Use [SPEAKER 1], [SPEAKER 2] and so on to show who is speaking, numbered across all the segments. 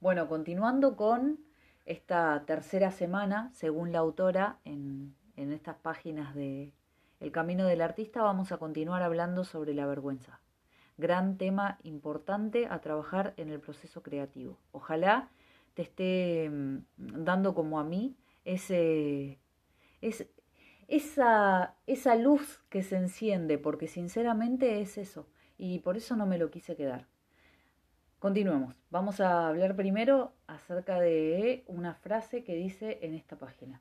[SPEAKER 1] Bueno, continuando con esta tercera semana, según la autora, en, en estas páginas de El Camino del Artista, vamos a continuar hablando sobre la vergüenza. Gran tema importante a trabajar en el proceso creativo. Ojalá te esté mm, dando como a mí ese, esa, esa luz que se enciende, porque sinceramente es eso, y por eso no me lo quise quedar. Continuemos. Vamos a hablar primero acerca de una frase que dice en esta página.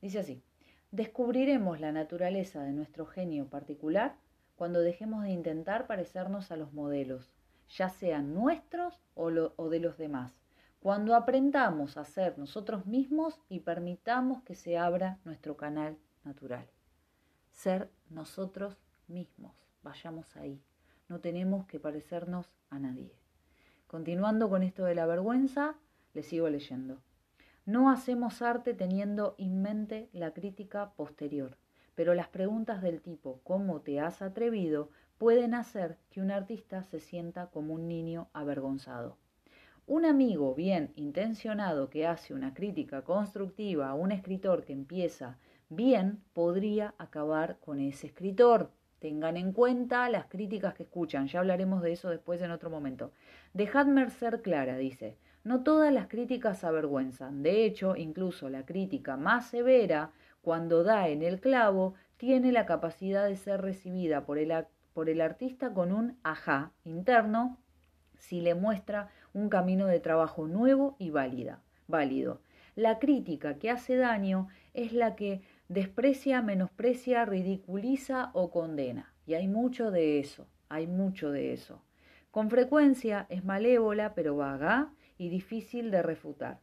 [SPEAKER 1] Dice así, descubriremos la naturaleza de nuestro genio particular cuando dejemos de intentar parecernos a los modelos, ya sean nuestros o, o de los demás, cuando aprendamos a ser nosotros mismos y permitamos que se abra nuestro canal natural. Ser nosotros mismos, vayamos ahí, no tenemos que parecernos a nadie. Continuando con esto de la vergüenza, le sigo leyendo. No hacemos arte teniendo en mente la crítica posterior, pero las preguntas del tipo ¿cómo te has atrevido? pueden hacer que un artista se sienta como un niño avergonzado. Un amigo bien intencionado que hace una crítica constructiva a un escritor que empieza bien podría acabar con ese escritor. Tengan en cuenta las críticas que escuchan, ya hablaremos de eso después en otro momento. Dejadme ser clara, dice, no todas las críticas avergüenzan. De hecho, incluso la crítica más severa, cuando da en el clavo, tiene la capacidad de ser recibida por el, por el artista con un ajá interno si le muestra un camino de trabajo nuevo y válida, válido. La crítica que hace daño es la que desprecia, menosprecia, ridiculiza o condena. Y hay mucho de eso, hay mucho de eso. Con frecuencia es malévola, pero vaga y difícil de refutar.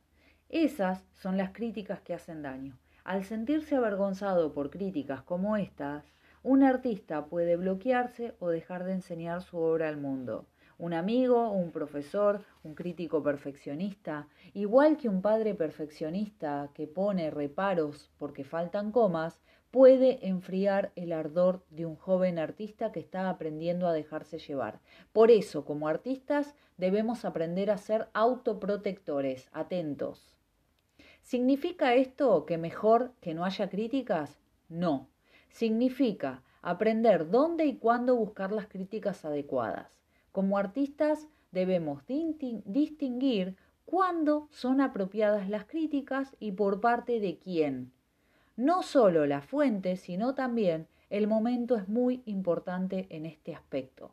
[SPEAKER 1] Esas son las críticas que hacen daño. Al sentirse avergonzado por críticas como estas, un artista puede bloquearse o dejar de enseñar su obra al mundo un amigo, un profesor, un crítico perfeccionista, igual que un padre perfeccionista que pone reparos porque faltan comas, puede enfriar el ardor de un joven artista que está aprendiendo a dejarse llevar. Por eso, como artistas, debemos aprender a ser autoprotectores, atentos. ¿Significa esto que mejor que no haya críticas? No. Significa aprender dónde y cuándo buscar las críticas adecuadas. Como artistas debemos distinguir cuándo son apropiadas las críticas y por parte de quién. No solo la fuente, sino también el momento es muy importante en este aspecto.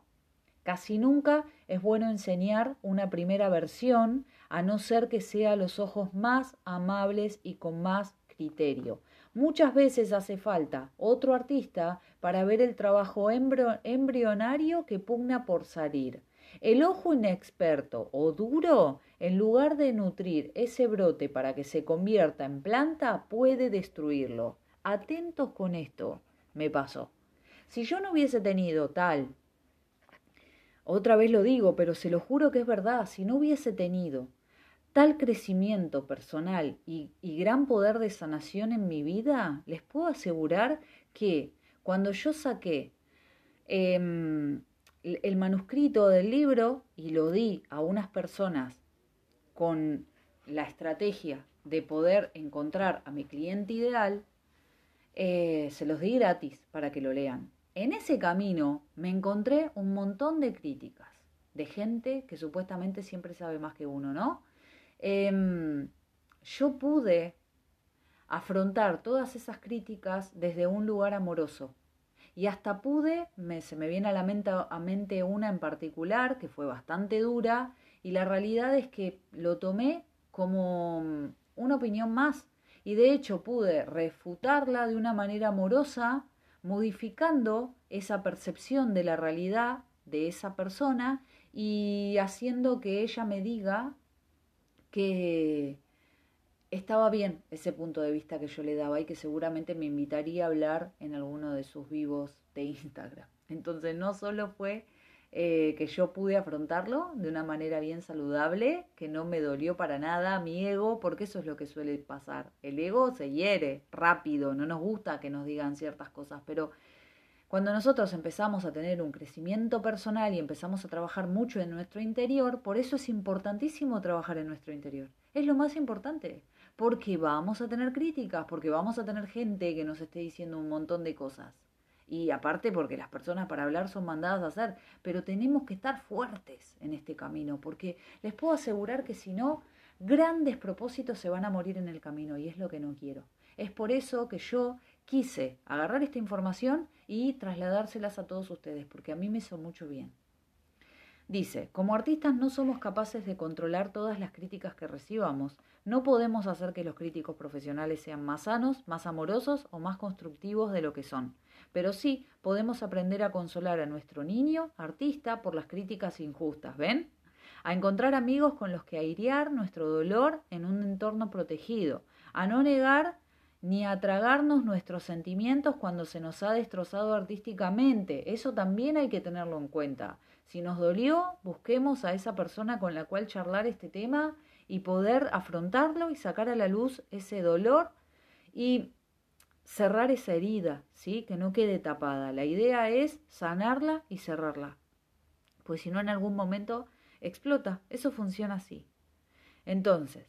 [SPEAKER 1] Casi nunca es bueno enseñar una primera versión, a no ser que sea los ojos más amables y con más criterio. Muchas veces hace falta otro artista para ver el trabajo embrionario que pugna por salir. El ojo inexperto o duro, en lugar de nutrir ese brote para que se convierta en planta, puede destruirlo. Atentos con esto, me pasó. Si yo no hubiese tenido tal, otra vez lo digo, pero se lo juro que es verdad, si no hubiese tenido tal crecimiento personal y, gran poder de sanación en mi vida, les puedo asegurar que cuando yo saqué em, el manuscrito del libro y lo di a unas personas con la estrategia de poder encontrar a mi cliente ideal, eh, se los di gratis para que lo lean. En ese camino me encontré un montón de críticas de gente que supuestamente siempre sabe más que uno, ¿no? Em, yo pude afrontar todas esas críticas desde un lugar amoroso. Y hasta pude, me, se me viene a la mente, mente una en particular que fue bastante dura y la realidad es que lo tomé como mm, una opinión más y de hecho pude refutarla de una manera amorosa, modificando esa percepción de la realidad de esa persona y haciendo que ella me diga que estaba bien ese punto de vista que yo le daba y que seguramente me invitaría a hablar en alguno de sus vivos de Instagram. Entonces no solo fue eh, que yo pude afrontarlo de una manera bien saludable, que no me dolió para nada mi ego, porque eso es lo que suele pasar. El ego se hiere rápido, no nos gusta que nos digan ciertas cosas, pero Cuando nosotros empezamos a tener un crecimiento personal y empezamos a trabajar mucho en nuestro interior, por eso es importantísimo trabajar en nuestro interior. Es lo más importante, porque vamos a tener críticas, porque vamos a tener gente que nos esté diciendo un montón de cosas. Y aparte porque las personas para hablar son mandadas a hacer, pero tenemos que estar fuertes en este camino, porque les puedo asegurar que si no, grandes propósitos se van a morir en el camino y es lo que no quiero. Es por eso que yo quise agarrar esta información y trasladárselas a todos ustedes, porque a mí me hizo mucho bien. Dice, como artistas no somos capaces de controlar todas las críticas que recibamos, no podemos hacer que los críticos profesionales sean más sanos, más amorosos o más constructivos de lo que son, pero sí podemos aprender a consolar a nuestro niño, artista, por las críticas injustas, ¿ven? A encontrar amigos con los que airear nuestro dolor en un entorno protegido, a no negar ni a tragarnos nuestros sentimientos cuando se nos ha destrozado artísticamente. Eso también hay que tenerlo en cuenta. Si nos dolió, busquemos a esa persona con la cual charlar este tema y poder afrontarlo y sacar a la luz ese dolor y cerrar esa herida, ¿sí? Que no quede tapada. La idea es sanarla y cerrarla. Pues si no en algún momento explota. Eso funciona así. Entonces,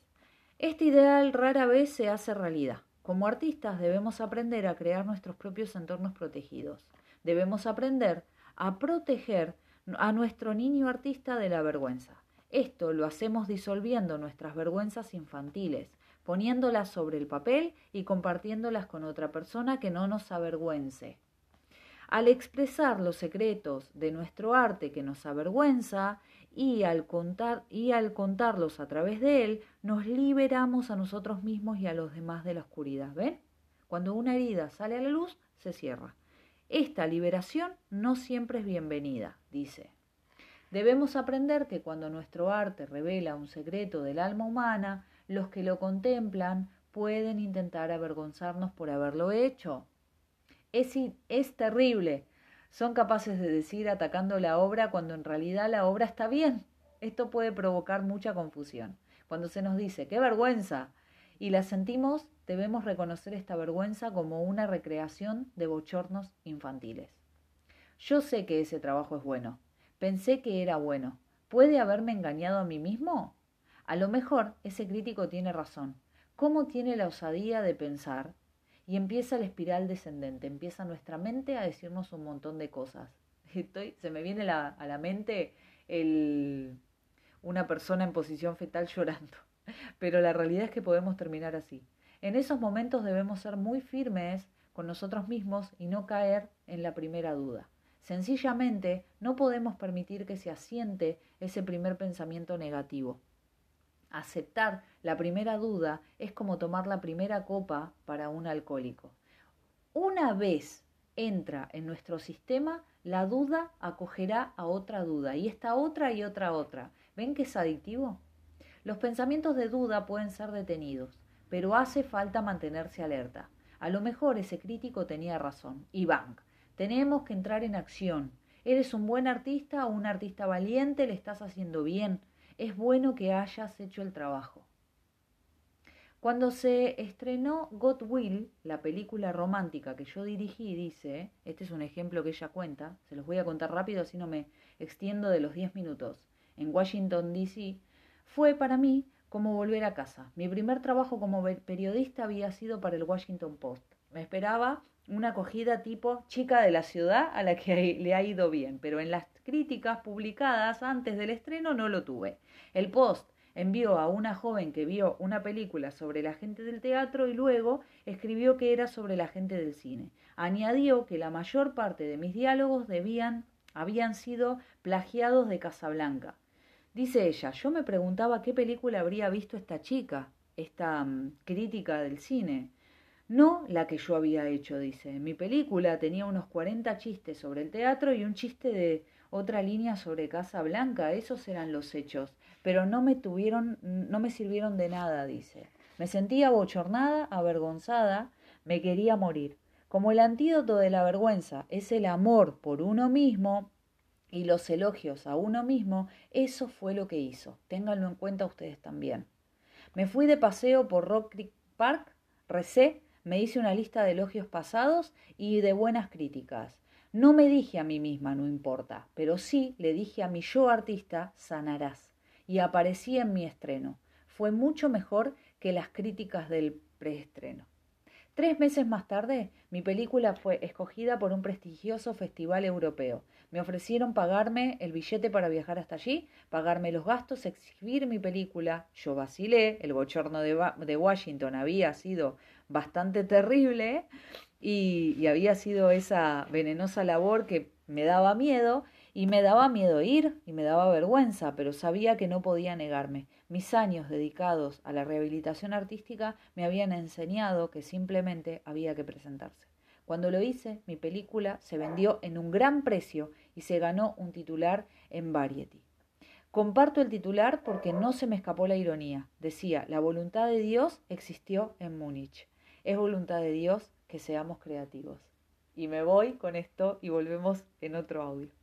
[SPEAKER 1] este ideal rara vez se hace realidad. Como artistas debemos aprender a crear nuestros propios entornos protegidos. Debemos aprender a proteger a nuestro niño artista de la vergüenza. Esto lo hacemos disolviendo nuestras vergüenzas infantiles, poniéndolas sobre el papel y compartiéndolas con otra persona que no nos avergüence. Al expresar los secretos de nuestro arte que nos avergüenza y al, contar, y al contarlos a través de él, nos liberamos a nosotros mismos y a los demás de la oscuridad. ¿Ven? Cuando una herida sale a la luz, se cierra. Esta liberación no siempre es bienvenida, dice. Debemos aprender que cuando nuestro arte revela un secreto del alma humana, los que lo contemplan pueden intentar avergonzarnos por haberlo hecho. Es, es terrible, son capaces de decir atacando la obra cuando en realidad la obra está bien. Esto puede provocar mucha confusión. Cuando se nos dice, qué vergüenza, y la sentimos, debemos reconocer esta vergüenza como una recreación de bochornos infantiles. Yo sé que ese trabajo es bueno. Pensé que era bueno. ¿Puede haberme engañado a mí mismo? A lo mejor ese crítico tiene razón. ¿Cómo tiene la osadía de pensar y empieza la espiral descendente, empieza nuestra mente a decirnos un montón de cosas. Estoy, se me viene a la mente el, una persona en posición fetal llorando, pero la realidad es que podemos terminar así. En esos momentos debemos ser muy firmes con nosotros mismos y no caer en la primera duda. Sencillamente no podemos permitir que se asiente ese primer pensamiento negativo. Aceptar la primera duda es como tomar la primera copa para un alcohólico. Una vez entra en nuestro sistema, la duda acogerá a otra duda y esta otra y otra otra. ¿Ven que es adictivo? Los pensamientos de duda pueden ser detenidos, pero hace falta mantenerse alerta. A lo mejor ese crítico tenía razón. Y bang, tenemos que entrar en acción. Eres un buen artista o un artista valiente, le estás haciendo bien es bueno que hayas hecho el trabajo. Cuando se estrenó God Will, la película romántica que yo dirigí, dice, este es un ejemplo que ella cuenta, se los voy a contar rápido así no me extiendo de los 10 minutos, en Washington, D.C., fue para mí como volver a casa. Mi primer trabajo como periodista había sido para el Washington Post. Me esperaba una acogida tipo chica de la ciudad a la que le ha ido bien, pero en las críticas publicadas antes del estreno no lo tuve. El Post envió a una joven que vio una película sobre la gente del teatro y luego escribió que era sobre la gente del cine. Añadió que la mayor parte de mis diálogos debían, habían sido plagiados de Casablanca. Dice ella, yo me preguntaba qué película habría visto esta chica, esta mm, crítica del cine. No la que yo había hecho, dice. Mi película tenía unos 40 chistes sobre el teatro y un chiste de otra línea sobre Casa Blanca, esos eran los hechos, pero no me tuvieron, no me sirvieron de nada, dice. Me sentía bochornada, avergonzada, me quería morir. Como el antídoto de la vergüenza es el amor por uno mismo y los elogios a uno mismo, eso fue lo que hizo. Ténganlo en cuenta ustedes también. Me fui de paseo por Rock Creek Park, recé, me hice una lista de elogios pasados y de buenas críticas. No me dije a mí misma, no importa, pero sí le dije a mi yo artista, sanarás. Y aparecí en mi estreno. Fue mucho mejor que las críticas del preestreno. Tres meses más tarde, mi película fue escogida por un prestigioso festival europeo. Me ofrecieron pagarme el billete para viajar hasta allí, pagarme los gastos, exhibir mi película. Yo vacilé, el bochorno de, Washington había sido bastante terrible y, había sido esa venenosa labor que me daba miedo y me daba miedo ir y me daba vergüenza, pero sabía que no podía negarme. Mis años dedicados a la rehabilitación artística me habían enseñado que simplemente había que presentarse. Cuando lo hice, mi película se vendió en un gran precio y se ganó un titular en Variety. Comparto el titular porque no se me escapó la ironía. Decía, la voluntad de Dios existió en Múnich. Es voluntad de Dios que seamos creativos. Y me voy con esto y volvemos en otro audio.